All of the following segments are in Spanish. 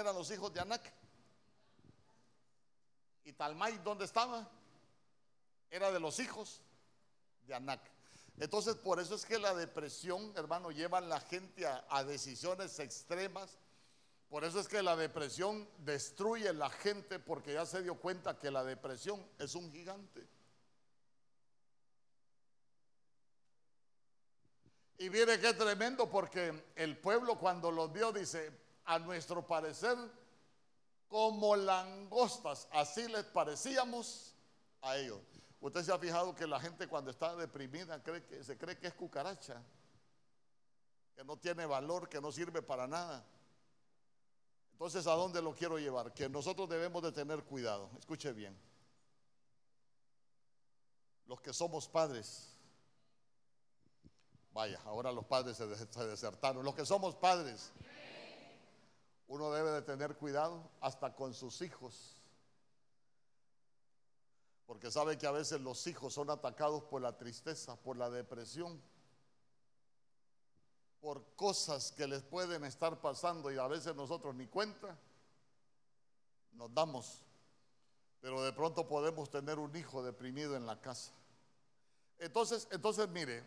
eran los hijos de Anac? ¿Y Talmai dónde estaba? Era de los hijos de Anac. Entonces, por eso es que la depresión, hermano, lleva a la gente a, decisiones extremas. Por eso es que la depresión destruye a la gente porque ya se dio cuenta que la depresión es un gigante. Y viene que tremendo porque el pueblo cuando los vio dice, a nuestro parecer, como langostas, así les parecíamos a ellos. Usted se ha fijado que la gente cuando está deprimida cree que, se cree que es cucaracha, que no tiene valor, que no sirve para nada. Entonces, ¿a dónde lo quiero llevar? Que nosotros debemos de tener cuidado. Escuche bien. Los que somos padres, Vaya, ahora los padres se, desertaron. Los que somos padres, uno debe de tener cuidado hasta con sus hijos. Porque sabe que a veces los hijos son atacados por la tristeza, por la depresión, por cosas que les pueden estar pasando y a veces nosotros ni cuenta nos damos. Pero de pronto podemos tener un hijo deprimido en la casa. Entonces, entonces mire,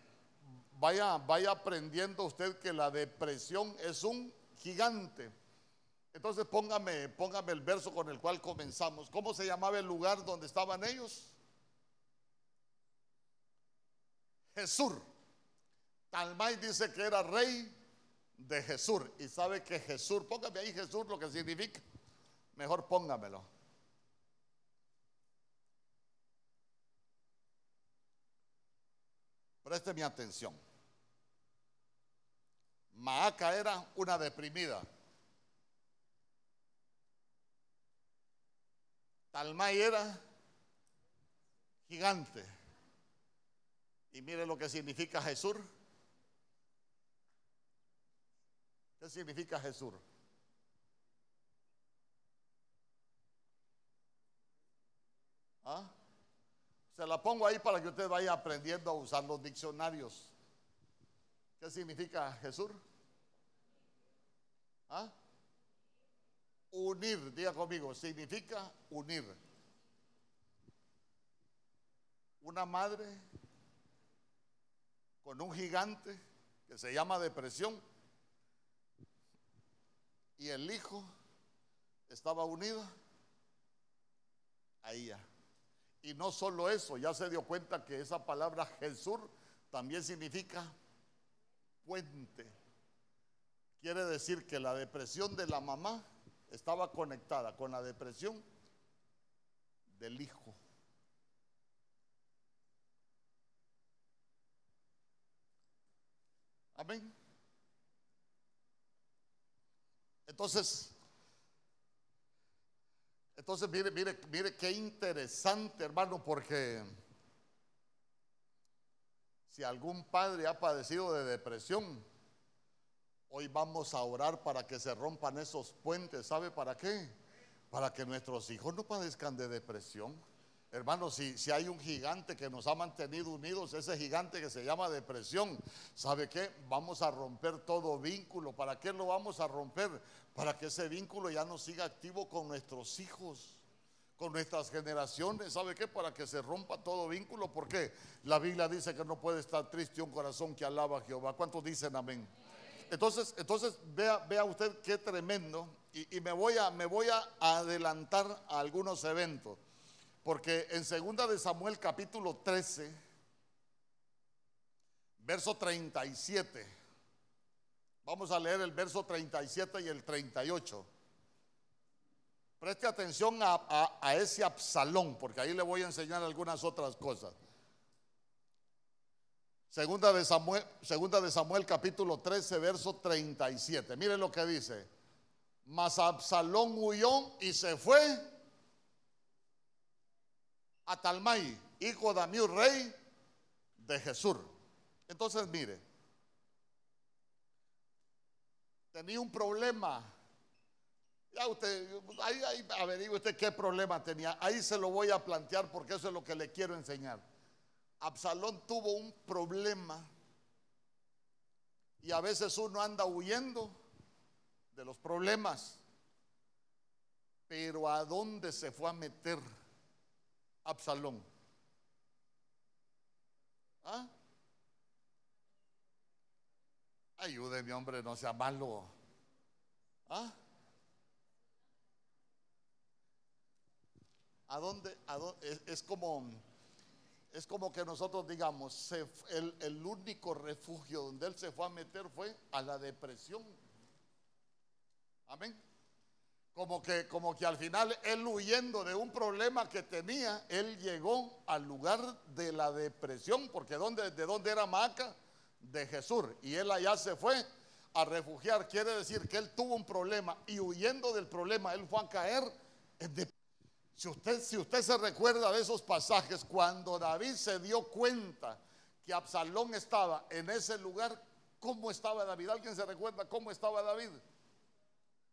vaya, vaya aprendiendo usted que la depresión es un gigante. Entonces póngame, póngame el verso con el cual comenzamos. ¿Cómo se llamaba el lugar donde estaban ellos? Jesús. Talmay dice que era rey de Jesús. Y sabe que Jesús, póngame ahí Jesús lo que significa. Mejor póngamelo. Preste mi atención. Maaca era una deprimida. Talmay era gigante. Y mire lo que significa Jesús. ¿Qué significa Jesús? ¿Ah? Se la pongo ahí para que usted vaya aprendiendo a usar los diccionarios. ¿Qué significa Jesús? ¿Ah? Unir, diga conmigo, significa unir. Una madre con un gigante que se llama depresión y el hijo estaba unido a ella. Y no solo eso, ya se dio cuenta que esa palabra Jesús también significa puente. Quiere decir que la depresión de la mamá estaba conectada con la depresión del hijo. Amén. Entonces, entonces, mire, mire, mire qué interesante, hermano, porque si algún padre ha padecido de depresión, hoy vamos a orar para que se rompan esos puentes. ¿Sabe para qué? Para que nuestros hijos no padezcan de depresión. Hermano, si, si hay un gigante que nos ha mantenido unidos, ese gigante que se llama depresión, ¿sabe qué? Vamos a romper todo vínculo. ¿Para qué lo vamos a romper? Para que ese vínculo ya no siga activo con nuestros hijos, con nuestras generaciones. ¿Sabe qué? Para que se rompa todo vínculo. Porque la Biblia dice que no puede estar triste un corazón que alaba a Jehová. ¿Cuántos dicen amén? Entonces, entonces vea, usted qué tremendo. Y, me, voy a, me voy a adelantar a algunos eventos. Porque en segunda de Samuel capítulo 13, verso 37, vamos a leer el verso 37 y el 38. Preste atención a ese Absalón, porque ahí le voy a enseñar algunas otras cosas. Segunda de Samuel, segunda de Samuel capítulo 13, verso 37. Mire lo que dice. Mas Absalón huyó y se fue a Talmai, hijo de Amiú, rey de Jesús. Entonces, mire, tenía un problema. Ya usted, ahí, ahí averigüe usted qué problema tenía. Ahí se lo voy a plantear porque eso es lo que le quiero enseñar. Absalón tuvo un problema y a veces uno anda huyendo de los problemas Pero ¿a dónde se fue a meter Absalón? ¿Ah? Ayúdeme, hombre, no sea malo. ¿Ah? ¿A dónde? Es, como, es como que nosotros digamos, el, el único refugio donde él se fue a meter fue a la depresión. Amén. Como que, como que al final él huyendo de un problema que tenía, él llegó al lugar de la depresión, porque ¿dónde, ¿de dónde era Maca? De Jesús. Y él allá se fue a refugiar. Quiere decir que él tuvo un problema y huyendo del problema, él fue a caer en depresión. Si usted, si usted se recuerda de esos pasajes, cuando David se dio cuenta que Absalón estaba en ese lugar, ¿cómo estaba David? ¿Alguien se recuerda cómo estaba David?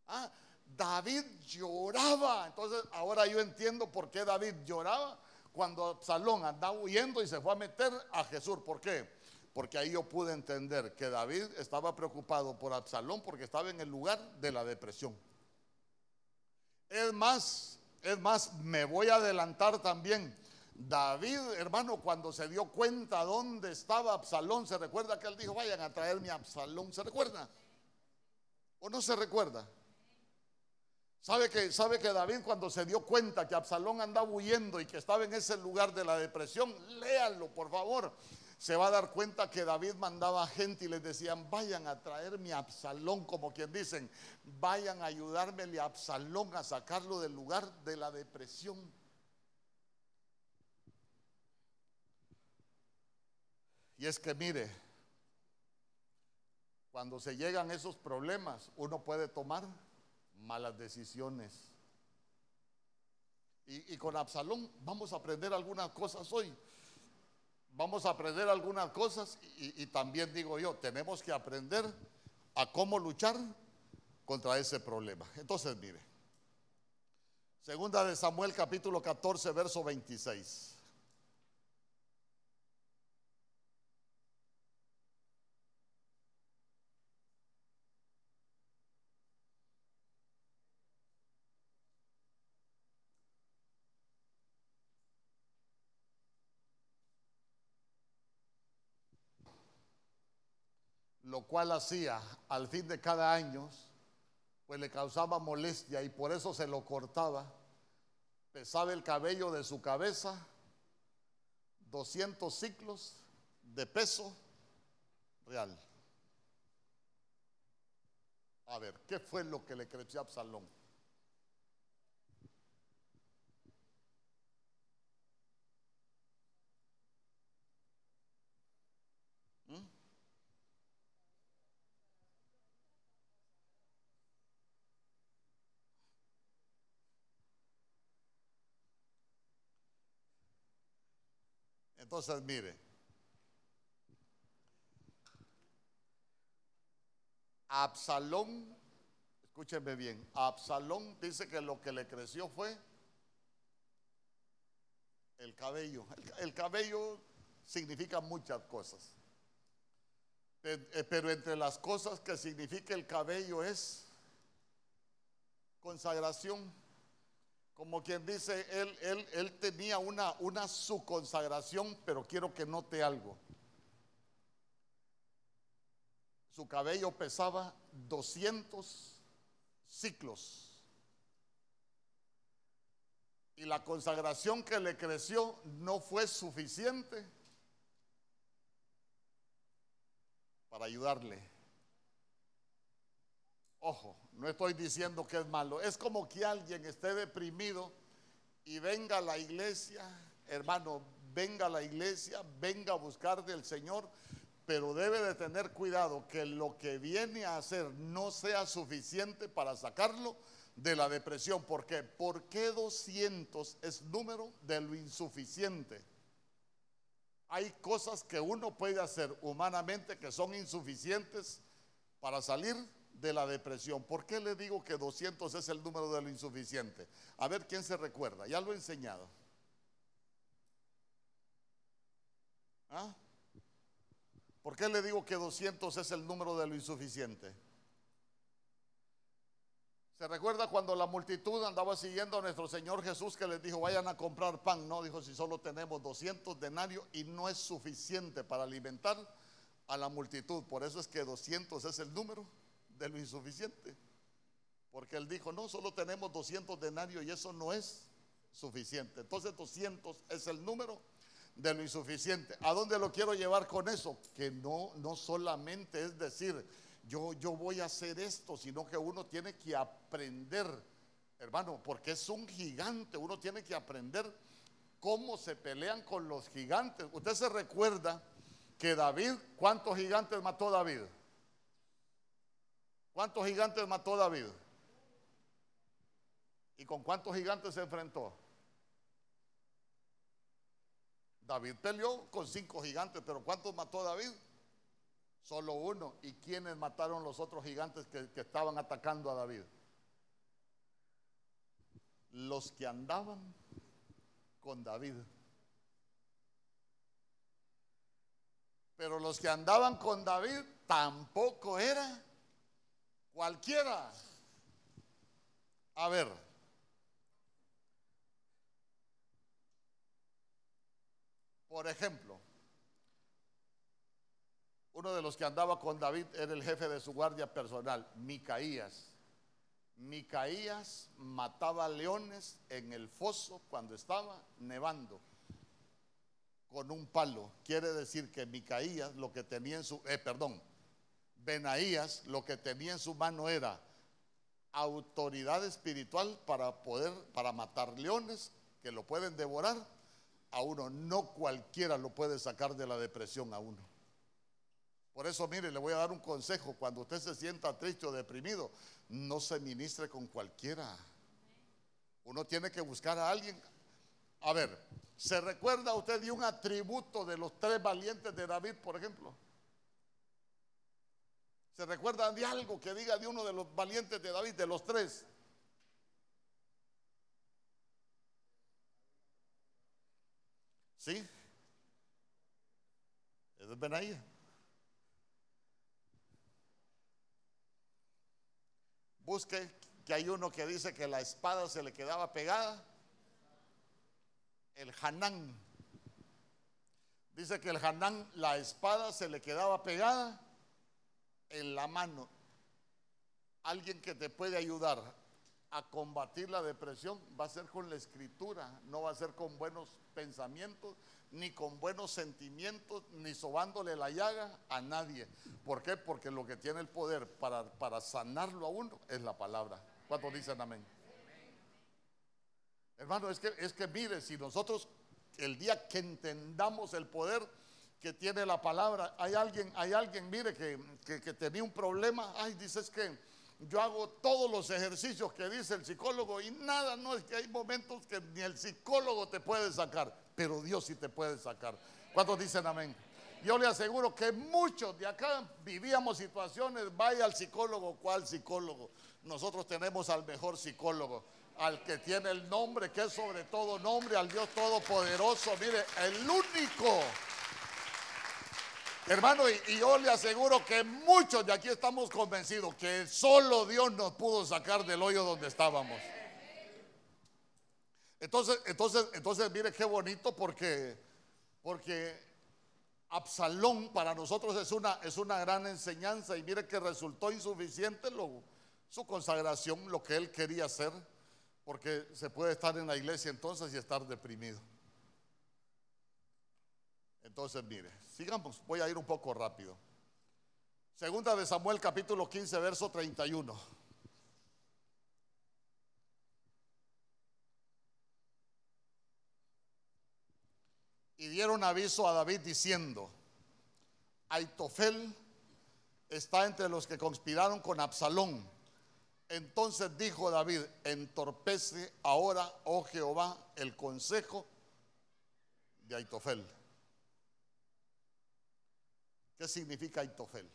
Ah, David lloraba. Entonces ahora yo entiendo por qué David lloraba cuando Absalón andaba huyendo y se fue a meter a Jesús. ¿Por qué? Porque ahí yo pude entender que David estaba preocupado por Absalón porque estaba en el lugar de la depresión. Es más, es más, me voy a adelantar también. David, hermano, cuando se dio cuenta dónde estaba Absalón, se recuerda que él dijo, vayan a traerme a Absalón, ¿se recuerda? ¿O no se recuerda? ¿Sabe que, ¿Sabe que David cuando se dio cuenta que Absalón andaba huyendo y que estaba en ese lugar de la depresión, léanlo por favor, se va a dar cuenta que David mandaba gente y les decían, vayan a traerme a Absalón, como quien dicen, vayan a ayudarme a Absalón a sacarlo del lugar de la depresión. Y es que mire, cuando se llegan esos problemas, uno puede tomar malas decisiones. Y, con Absalón vamos a aprender algunas cosas hoy. Vamos a aprender algunas cosas y, también digo yo, tenemos que aprender a cómo luchar contra ese problema. Entonces, mire, segunda de Samuel capítulo 14, verso 26. Lo cual hacía al fin de cada año, pues le causaba molestia y por eso se lo cortaba. Pesaba el cabello de su cabeza 200 ciclos de peso real. A ver, ¿qué fue lo que le creció a Absalón? Entonces, mire, Absalón, escúcheme bien, Absalón dice que lo que le creció fue el cabello. El, cabello significa muchas cosas. Eh, pero entre las cosas que significa el cabello es consagración. Como quien dice, él, él, él tenía una, una su consagración, pero quiero que note algo. Su cabello pesaba 200 ciclos. Y la consagración que le creció no fue suficiente para ayudarle. Ojo, no estoy diciendo que es malo. Es como que alguien esté deprimido y venga a la iglesia, hermano, venga a la iglesia, venga a buscar del Señor, pero debe de tener cuidado que lo que viene a hacer no sea suficiente para sacarlo de la depresión. ¿Por qué? ¿Por qué 200 es número de lo insuficiente? Hay cosas que uno puede hacer humanamente que son insuficientes para salir de la depresión. ¿Por qué le digo que 200 es el número de lo insuficiente? A ver quién se recuerda. Ya lo he enseñado. ¿Ah? ¿Por qué le digo que 200 es el número de lo insuficiente? ¿Se recuerda cuando la multitud andaba siguiendo a nuestro Señor Jesús que les dijo, vayan a comprar pan. No, dijo, si solo tenemos 200 denarios y no es suficiente para alimentar a la multitud. Por eso es que 200 es el número de lo insuficiente. Porque él dijo, no, solo tenemos 200 denarios y eso no es suficiente. Entonces 200 es el número de lo insuficiente. ¿A dónde lo quiero llevar con eso? Que no, no solamente es decir, yo, yo voy a hacer esto, sino que uno tiene que aprender, hermano, porque es un gigante, uno tiene que aprender cómo se pelean con los gigantes. Usted se recuerda que David, ¿cuántos gigantes mató David? ¿Cuántos gigantes mató David? ¿Y con cuántos gigantes se enfrentó? David peleó con cinco gigantes, pero ¿cuántos mató David? Solo uno. ¿Y quiénes mataron los otros gigantes que, que estaban atacando a David? Los que andaban con David. Pero los que andaban con David tampoco era cualquiera. A ver, por ejemplo, uno de los que andaba con David era el jefe de su guardia personal, Micaías. Micaías mataba leones en el foso cuando estaba nevando con un palo. Quiere decir que Micaías lo que tenía en su, eh, perdón, Benaías lo que tenía en su mano era autoridad espiritual para poder, para matar leones que lo pueden devorar a uno. No cualquiera lo puede sacar de la depresión a uno. Por eso, mire, le voy a dar un consejo. Cuando usted se sienta triste o deprimido, no se ministre con cualquiera. Uno tiene que buscar a alguien. A ver, ¿Se recuerda usted de un atributo de los tres valientes de David, por ejemplo? ¿Se recuerda de algo que diga de uno de los valientes de David, de los tres? ¿Sí? Es Benaía. Busque que hay uno que dice que la espada se le quedaba pegada el Hanán. Dice que el Hanán, la espada se le quedaba pegada en la mano. Alguien que te puede ayudar a combatir la depresión va a ser con la escritura, no va a ser con buenos pensamientos, ni con buenos sentimientos, ni sobándole la llaga a nadie. ¿Por qué? Porque lo que tiene el poder para, para sanarlo a uno es la palabra. ¿Cuántos dicen amén? Hermano, es que, es que mire, si nosotros el día que entendamos el poder que tiene la palabra, hay alguien, hay alguien, mire, que, que, tenía un problema, ay, dices que yo hago todos los ejercicios que dice el psicólogo y nada, no es que hay momentos que ni el psicólogo te puede sacar, pero Dios sí te puede sacar. ¿Cuántos dicen amén? Yo le aseguro que muchos de acá vivíamos situaciones, vaya al psicólogo, ¿cuál psicólogo? Nosotros tenemos al mejor psicólogo al que tiene el nombre que es sobre todo nombre, al Dios Todopoderoso. Mire, el único. Hermano, y, yo le aseguro que muchos de aquí estamos convencidos que solo Dios nos pudo sacar del hoyo donde estábamos. Entonces, entonces, entonces, mire qué bonito porque, porque Absalón para nosotros es una, es una gran enseñanza y mire que resultó insuficiente su consagración, lo que él quería hacer. Porque se puede estar en la iglesia entonces y estar deprimido. Entonces, mire, sigamos, voy a ir un poco rápido. Segunda de Samuel capítulo 15, verso 31. Y dieron aviso a David diciendo, Aitofel está entre los que conspiraron con Absalón entonces dijo David, entorpece ahora, oh Jehová, el consejo de Aitofel. ¿Qué significa Aitofel?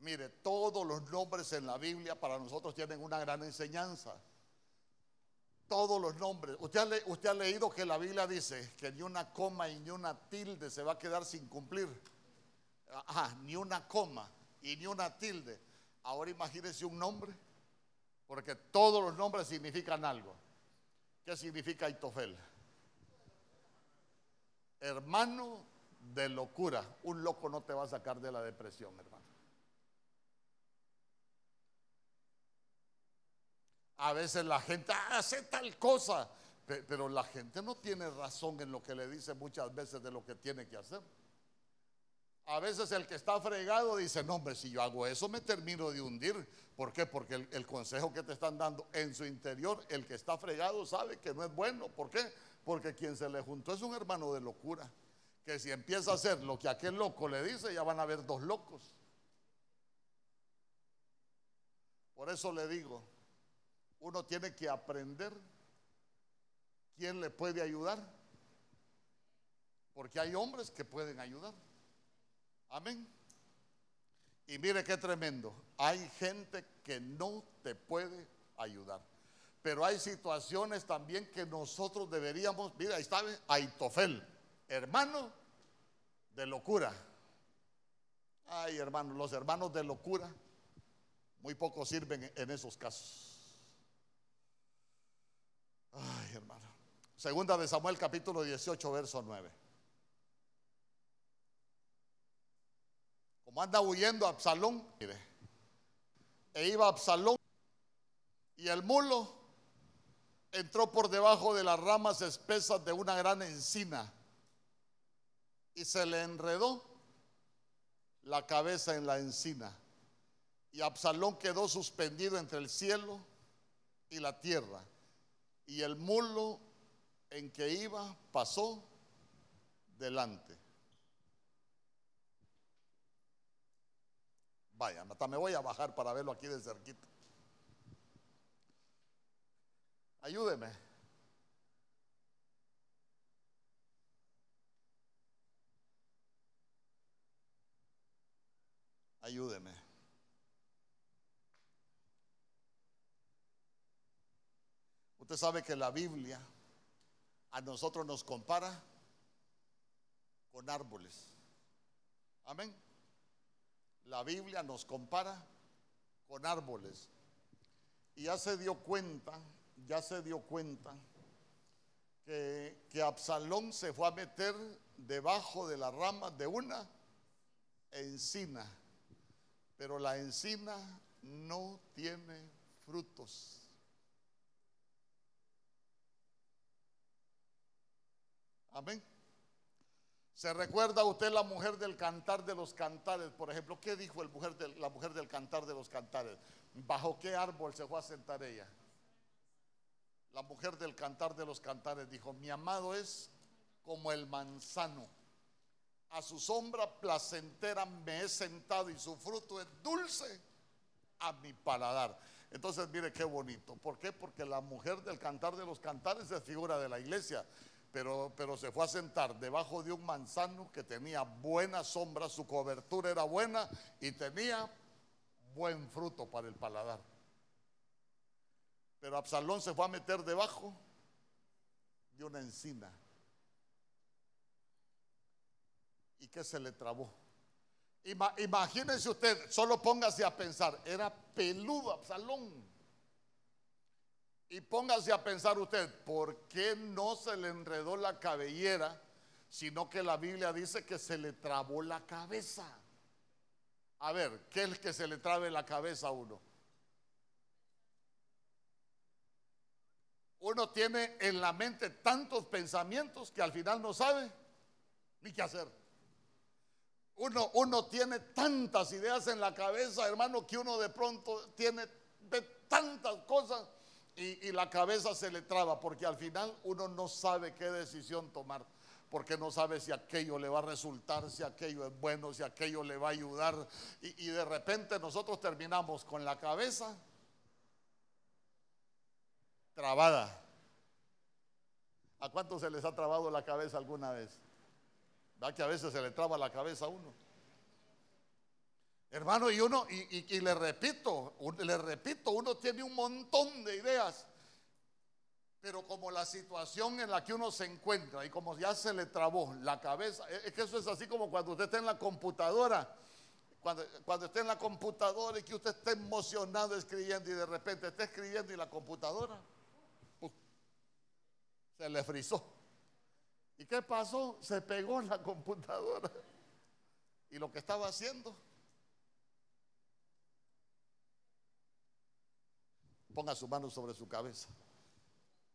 Mire, todos los nombres en la Biblia para nosotros tienen una gran enseñanza. Todos los nombres. Usted ha, leído que la Biblia dice que ni una coma y ni una tilde se va a quedar sin cumplir. Ajá, ni una coma y ni una tilde. Ahora imagínese un nombre, porque todos los nombres significan algo. ¿Qué significa Aitofel? Hermano de locura. Un loco no te va a sacar de la depresión, hermano. A veces la gente hace tal cosa, pero la gente no tiene razón en lo que le dice muchas veces de lo que tiene que hacer. A veces el que está fregado dice, no hombre, si yo hago eso me termino de hundir. ¿Por qué? Porque el, el, consejo que te están dando en su interior, el que está fregado sabe que no es bueno. ¿Por qué? Porque quien se le juntó es un hermano de locura. Que si empieza a hacer lo que aquel loco le dice, ya van a haber dos locos. Por eso le digo, uno tiene que aprender quién le puede ayudar. Porque hay hombres que pueden ayudar. Amén. Y mire qué tremendo. Hay gente que no te puede ayudar. Pero hay situaciones también que nosotros deberíamos, mira, ahí está Aitofel, hermano de locura. Ay, hermano, los hermanos de locura muy poco sirven en esos casos. Ay, hermano. Segunda de Samuel capítulo 18, verso 9. Como anda huyendo Absalón, mire, e iba Absalón y el mulo entró por debajo de las ramas espesas de una gran encina y se le enredó la cabeza en la encina. Y Absalón quedó suspendido entre el cielo y la tierra. Y el mulo en que iba pasó delante. Vaya, hasta me voy a bajar para verlo aquí de cerquita. Ayúdeme. Ayúdeme. Usted sabe que la Biblia a nosotros nos compara con árboles. Amén. La Biblia nos compara con árboles. Y ya se dio cuenta, ya se dio cuenta que, que Absalón se fue a meter debajo de la rama de una encina. Pero la encina no tiene frutos. Amén. ¿Se recuerda usted la mujer del cantar de los cantares? Por ejemplo, ¿qué dijo la mujer del cantar de los cantares? ¿Bajo qué árbol se fue a sentar ella? La mujer del cantar de los cantares dijo, mi amado es como el manzano. A su sombra placentera me he sentado y su fruto es dulce a mi paladar. Entonces, mire qué bonito. ¿Por qué? Porque la mujer del cantar de los cantares es figura de la iglesia pero, se fue a sentar debajo de un manzano que tenía buena sombra, su cobertura era buena y tenía buen fruto para el paladar. Pero Absalón se fue a meter debajo de una encina. ¿Y qué se le trabó? imagínense usted, solo póngase a pensar, era peludo Absalón. Y póngase a pensar usted, ¿por qué no se le enredó la cabellera, sino que la Biblia dice que se le trabó la cabeza? A ver, ¿qué es que se le trabe la cabeza a uno? Uno tiene en la mente tantos pensamientos que al final no sabe ni qué hacer. Uno, uno tiene tantas ideas en la cabeza, hermano, que uno de pronto tiene tantas cosas y, la cabeza se le traba porque al final uno no sabe qué decisión tomar porque no sabe si aquello le va a resultar, si aquello es bueno, si aquello le va a ayudar. Y, de repente nosotros terminamos con la cabeza trabada. ¿A cuántos se les ha trabado la cabeza alguna vez? ¿Va que a veces se le traba la cabeza a uno? Hermano, y uno, y, le repito, le repito, uno tiene un montón de ideas, pero como la situación en la que uno se encuentra y como ya se le trabó la cabeza, es que eso es así como cuando usted está en la computadora cuando, cuando esté en la computadora y que usted esté emocionado escribiendo y de repente esté escribiendo y la computadora se le frizó. ¿Y qué pasó? Se pegó en la computadora. Y lo que estaba haciendo, ponga su mano sobre su cabeza.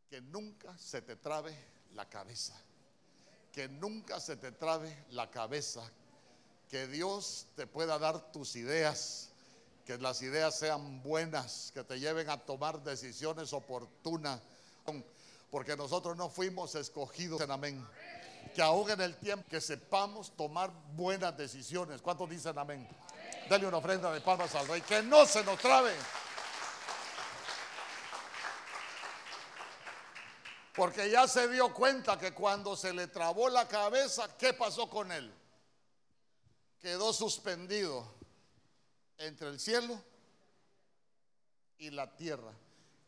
Que nunca se te trabe la cabeza. Que nunca se te trabe la cabeza. Que Dios te pueda dar tus ideas. Que las ideas sean buenas. Que te lleven a tomar decisiones oportunas. Porque nosotros no fuimos escogidos en amén. Que aún el tiempo que sepamos tomar buenas decisiones. ¿Cuántos dicen amén? Dale una ofrenda de palmas al rey. Que no se nos trabe. Porque ya se dio cuenta que cuando se le trabó la cabeza, ¿qué pasó con él? Quedó suspendido entre el cielo y la tierra.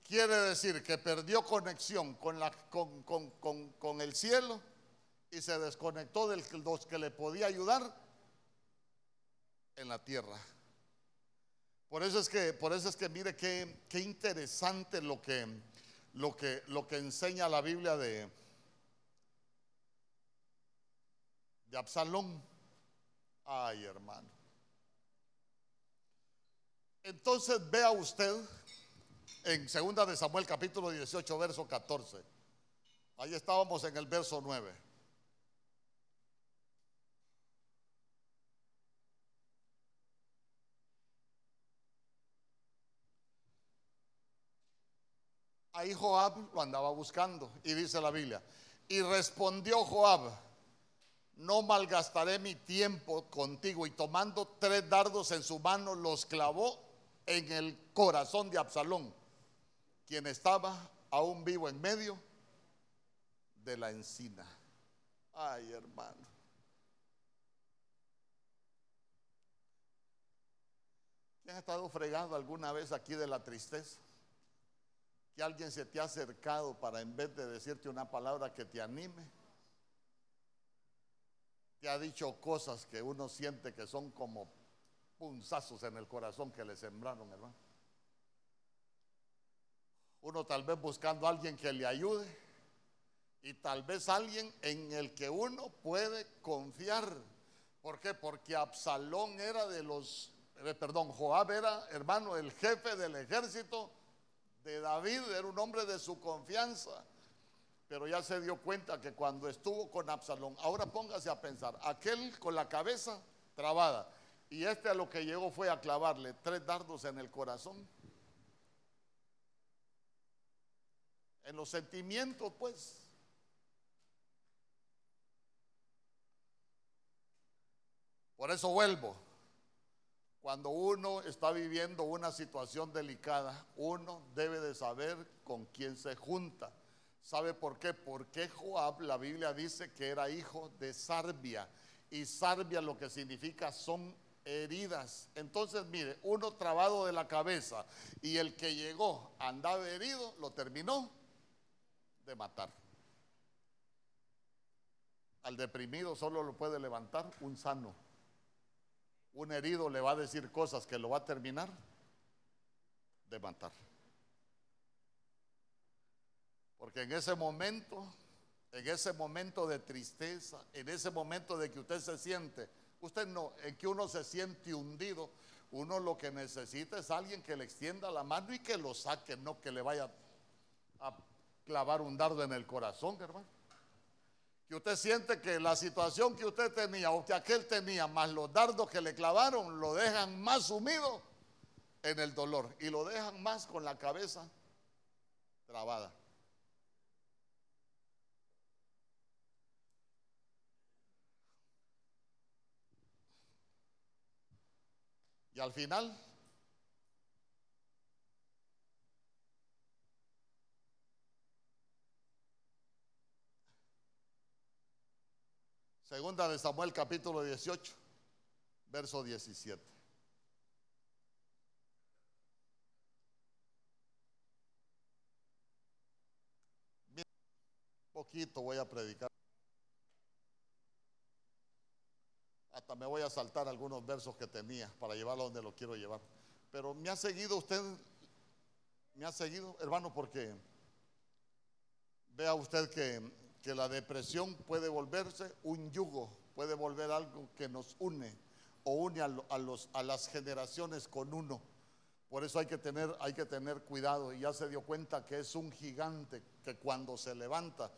Quiere decir que perdió conexión con, el cielo y se desconectó de los que le podía ayudar en la tierra. Por eso es que, por eso es que mire qué, interesante lo que, enseña la Biblia de Absalón. Ay, hermano. Entonces vea usted en 2 de Samuel capítulo 18, verso 14. Ahí estábamos en el verso 9. ahí Joab lo andaba buscando. Y dice la Biblia, y respondió Joab, no malgastaré mi tiempo contigo. Y tomando tres dardos en su mano, los clavó en el corazón de Absalón, quien estaba aún vivo en medio de la encina. Ay, hermano. ¿Quién ha estado fregado alguna vez aquí de la tristeza? que alguien se te ha acercado para en vez de decirte una palabra que te anime, te ha dicho cosas que uno siente que son como punzazos en el corazón que le sembraron, hermano. Uno tal vez buscando a alguien que le ayude y tal vez alguien en el que uno puede confiar. ¿Por qué? Porque Absalón era de los, eh, perdón, Joab era, hermano, el jefe del ejército de David, era un hombre de su confianza. Pero ya se dio cuenta que cuando estuvo con Absalón, ahora póngase a pensar, aquel con la cabeza trabada y este a lo que llegó fue a clavarle tres dardos en el corazón. En los sentimientos, pues. Por eso vuelvo. Cuando uno está viviendo una situación delicada, uno debe de saber con quién se junta. ¿Sabe por qué? Porque Joab, la Biblia dice que era hijo de Sarbia. Y Sarbia lo que significa son heridas. Entonces, mire, uno trabado de la cabeza y el que llegó andaba herido, lo terminó de matar. Al deprimido solo lo puede levantar un sano un herido le va a decir cosas que lo va a terminar de matar. Porque en ese momento, en ese momento de tristeza, en ese momento de que usted se siente, usted no, en que uno se siente hundido, uno lo que necesita es alguien que le extienda la mano y que lo saque, no que le vaya a clavar un dardo en el corazón, hermano que usted siente que la situación que usted tenía o que aquel tenía, más los dardos que le clavaron, lo dejan más sumido en el dolor y lo dejan más con la cabeza trabada. Y al final Segunda de Samuel capítulo 18, verso 17. poquito voy a predicar. hasta me voy a saltar algunos versos que tenía para llevarlo donde lo quiero llevar. Pero me ha seguido usted, me ha seguido, hermano, porque vea usted que, que la depresión puede volverse un yugo, puede volver algo que nos une o une a, las generaciones con uno. Por eso hay que, tener, hay que tener cuidado y ya se dio cuenta que es un gigante que cuando se levanta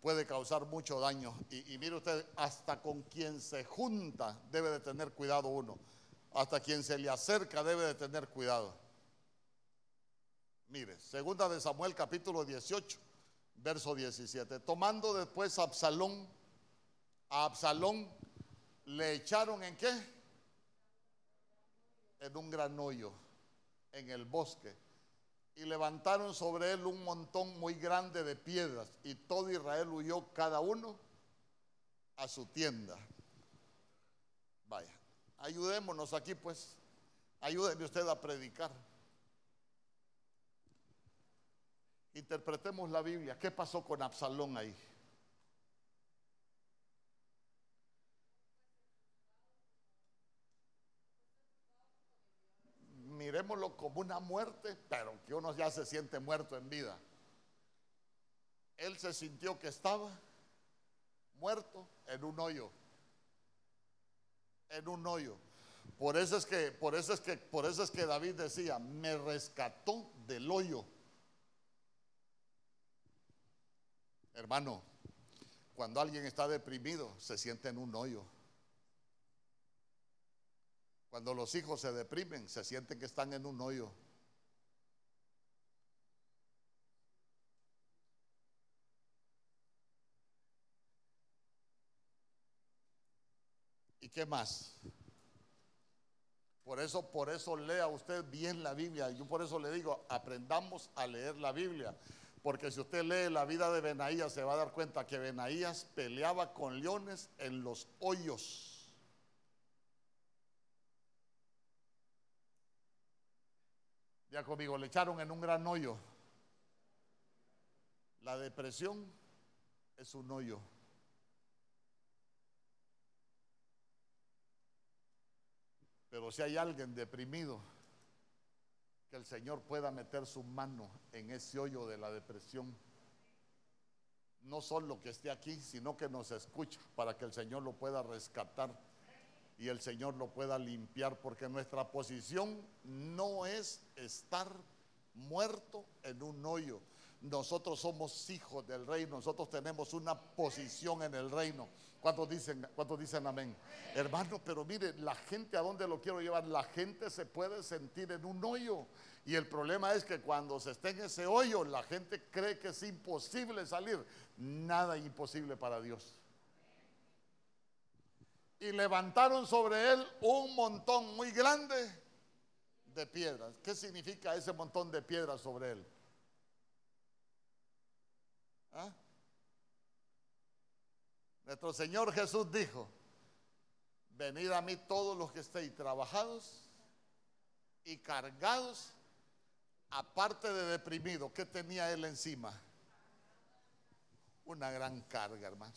puede causar mucho daño. Y, y, mire usted, hasta con quien se junta debe de tener cuidado uno. Hasta quien se le acerca debe de tener cuidado. Mire, segunda de Samuel capítulo 18, verso 17. Tomando después a Absalón, a Absalón le echaron en qué? En un gran hoyo, en el bosque. Y levantaron sobre él un montón muy grande de piedras. Y todo Israel huyó cada uno a su tienda. Vaya, ayudémonos aquí pues. Ayúdenme usted a predicar. Interpretemos la Biblia. ¿Qué pasó con Absalón ahí? Miremoslo como una muerte, pero que uno ya se siente muerto en vida. Él se sintió que estaba muerto en un hoyo. En un hoyo. Por eso es que, por eso es que, por eso es que David decía, me rescató del hoyo. Hermano, cuando alguien está deprimido, se siente en un hoyo. Cuando los hijos se deprimen, se sienten que están en un hoyo. ¿Y qué más? Por eso, por eso lea usted bien la Biblia. Yo por eso le digo, aprendamos a leer la Biblia. Porque si usted lee la vida de Benaías, se va a dar cuenta que Benaías peleaba con leones en los hoyos. Ya conmigo, le echaron en un gran hoyo. La depresión es un hoyo. Pero si hay alguien deprimido, que el Señor pueda meter su mano en ese hoyo de la depresión. No solo que esté aquí, sino que nos escuche para que el Señor lo pueda rescatar y el Señor lo pueda limpiar, porque nuestra posición no es estar muerto en un hoyo. Nosotros somos hijos del reino, nosotros tenemos una posición en el reino. ¿Cuántos dicen, ¿Cuántos dicen amén? Hermano, pero mire, la gente a dónde lo quiero llevar, la gente se puede sentir en un hoyo. Y el problema es que cuando se esté en ese hoyo, la gente cree que es imposible salir. Nada imposible para Dios. Y levantaron sobre él un montón muy grande de piedras. ¿Qué significa ese montón de piedras sobre él? ¿Ah? Nuestro Señor Jesús dijo, venid a mí todos los que estéis trabajados y cargados, aparte de deprimido, ¿qué tenía él encima? Una gran carga, hermano.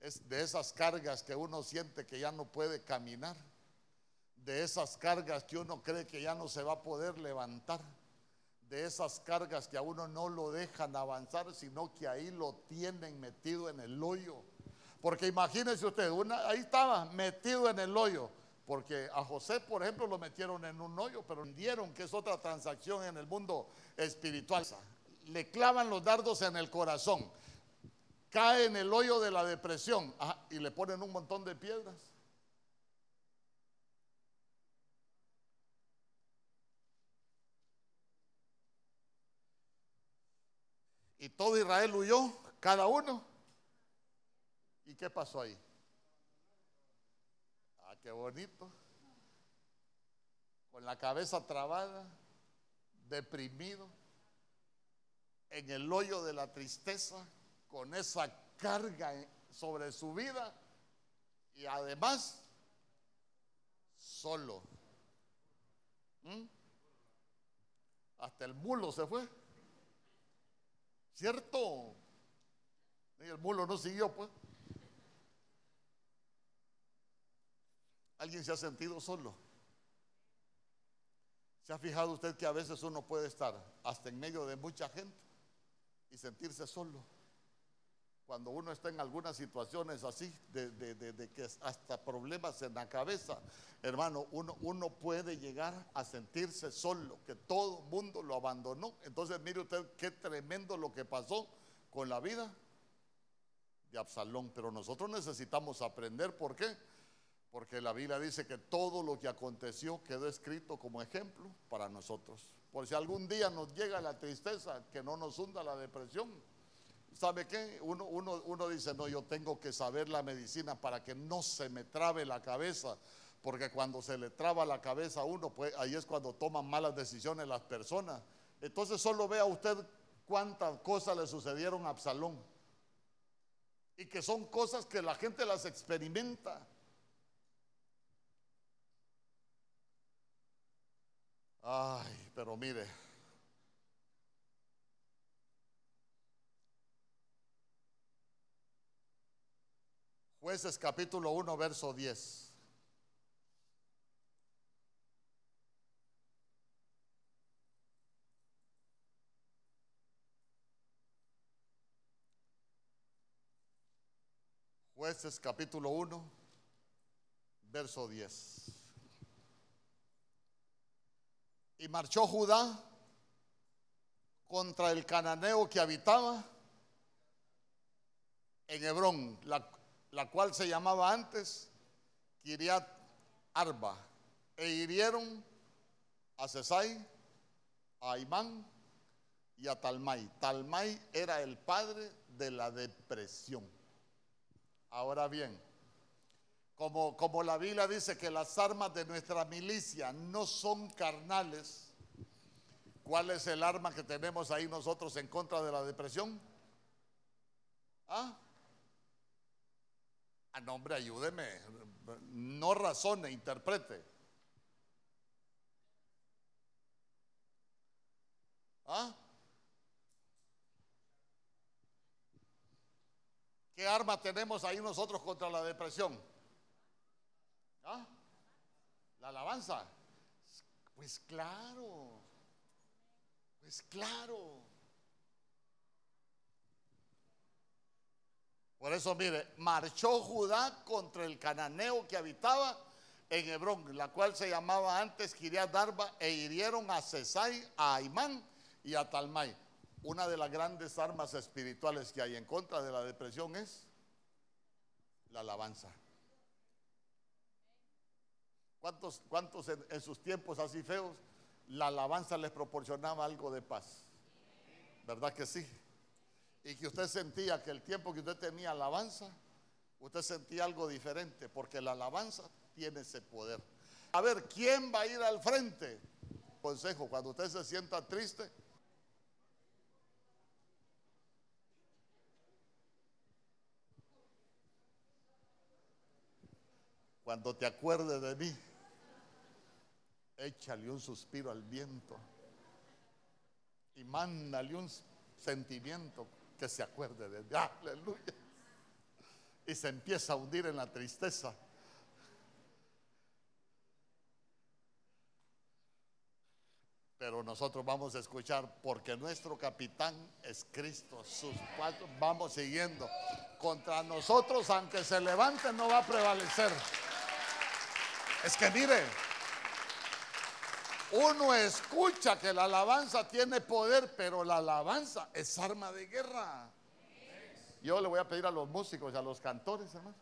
Es de esas cargas que uno siente que ya no puede caminar, de esas cargas que uno cree que ya no se va a poder levantar de esas cargas que a uno no lo dejan avanzar, sino que ahí lo tienen metido en el hoyo. Porque imagínense usted, ahí estaba metido en el hoyo. Porque a José, por ejemplo, lo metieron en un hoyo, pero entendieron que es otra transacción en el mundo espiritual. Le clavan los dardos en el corazón, cae en el hoyo de la depresión y le ponen un montón de piedras. Y todo Israel huyó, cada uno. ¿Y qué pasó ahí? Ah, qué bonito. Con la cabeza trabada, deprimido, en el hoyo de la tristeza, con esa carga sobre su vida y además solo. ¿Mm? Hasta el mulo se fue. ¿Cierto? El mulo no siguió, pues. ¿Alguien se ha sentido solo? ¿Se ha fijado usted que a veces uno puede estar hasta en medio de mucha gente y sentirse solo? Cuando uno está en algunas situaciones así, de, que hasta problemas en la cabeza, hermano, uno, uno puede llegar a sentirse solo, que todo mundo lo abandonó. Entonces mire usted qué tremendo lo que pasó con la vida de Absalón. Pero nosotros necesitamos aprender, ¿por qué? porque la Biblia dice que todo lo que aconteció quedó escrito como ejemplo para nosotros. Por si algún día nos llega la tristeza, que no nos hunda la depresión. ¿Sabe qué? Uno, uno, dice, no, yo tengo que saber la medicina para que no se me trabe la cabeza, porque cuando se le traba la cabeza a uno, pues ahí es cuando toman malas decisiones las personas. Entonces solo vea usted cuántas cosas le sucedieron a Absalón. Y que son cosas que la gente las experimenta. Ay, pero mire. Jueces capítulo 1, verso 10. Jueces capítulo 1, verso 10. Y marchó Judá contra el cananeo que habitaba en Hebrón, cual se llamaba antes Kiriat Arba, e hirieron a Cesai, a Imán y a Talmai. Talmai era el padre de la depresión. Ahora bien, como, la Biblia dice que las armas de nuestra milicia no son carnales, ¿cuál es el arma que tenemos ahí nosotros en contra de la depresión? ¿Ah? Ah, nombre, ayúdeme. No razone, interprete. ¿Ah? ¿Qué arma tenemos ahí nosotros contra la depresión? ¿Ah? La alabanza. Pues claro, pues claro. Por eso, mire, marchó Judá contra el cananeo que habitaba en Hebrón, la cual se llamaba antes Kiriat Darba, e hirieron a Cesai, a Aimán y a Talmai. Una de las grandes armas espirituales que hay en contra de la depresión es la alabanza. ¿Cuántos, cuántos en, sus tiempos así feos la alabanza les proporcionaba algo de paz? ¿Verdad que sí? Y que usted sentía que el tiempo que usted tenía alabanza, usted sentía algo diferente, porque la alabanza tiene ese poder. A ver, ¿quién va a ir al frente? Consejo, cuando usted se sienta triste, cuando te acuerdes de mí, échale un suspiro al viento y mándale un sentimiento que se acuerde de Dios. Aleluya. Y se empieza a hundir en la tristeza. Pero nosotros vamos a escuchar porque nuestro capitán es Cristo. Sus cuatro vamos siguiendo. Contra nosotros, aunque se levante, no va a prevalecer. Es que mire, uno escucha que la alabanza tiene poder, pero la alabanza es arma de guerra. Yo le voy a pedir a los músicos y a los cantores, hermano,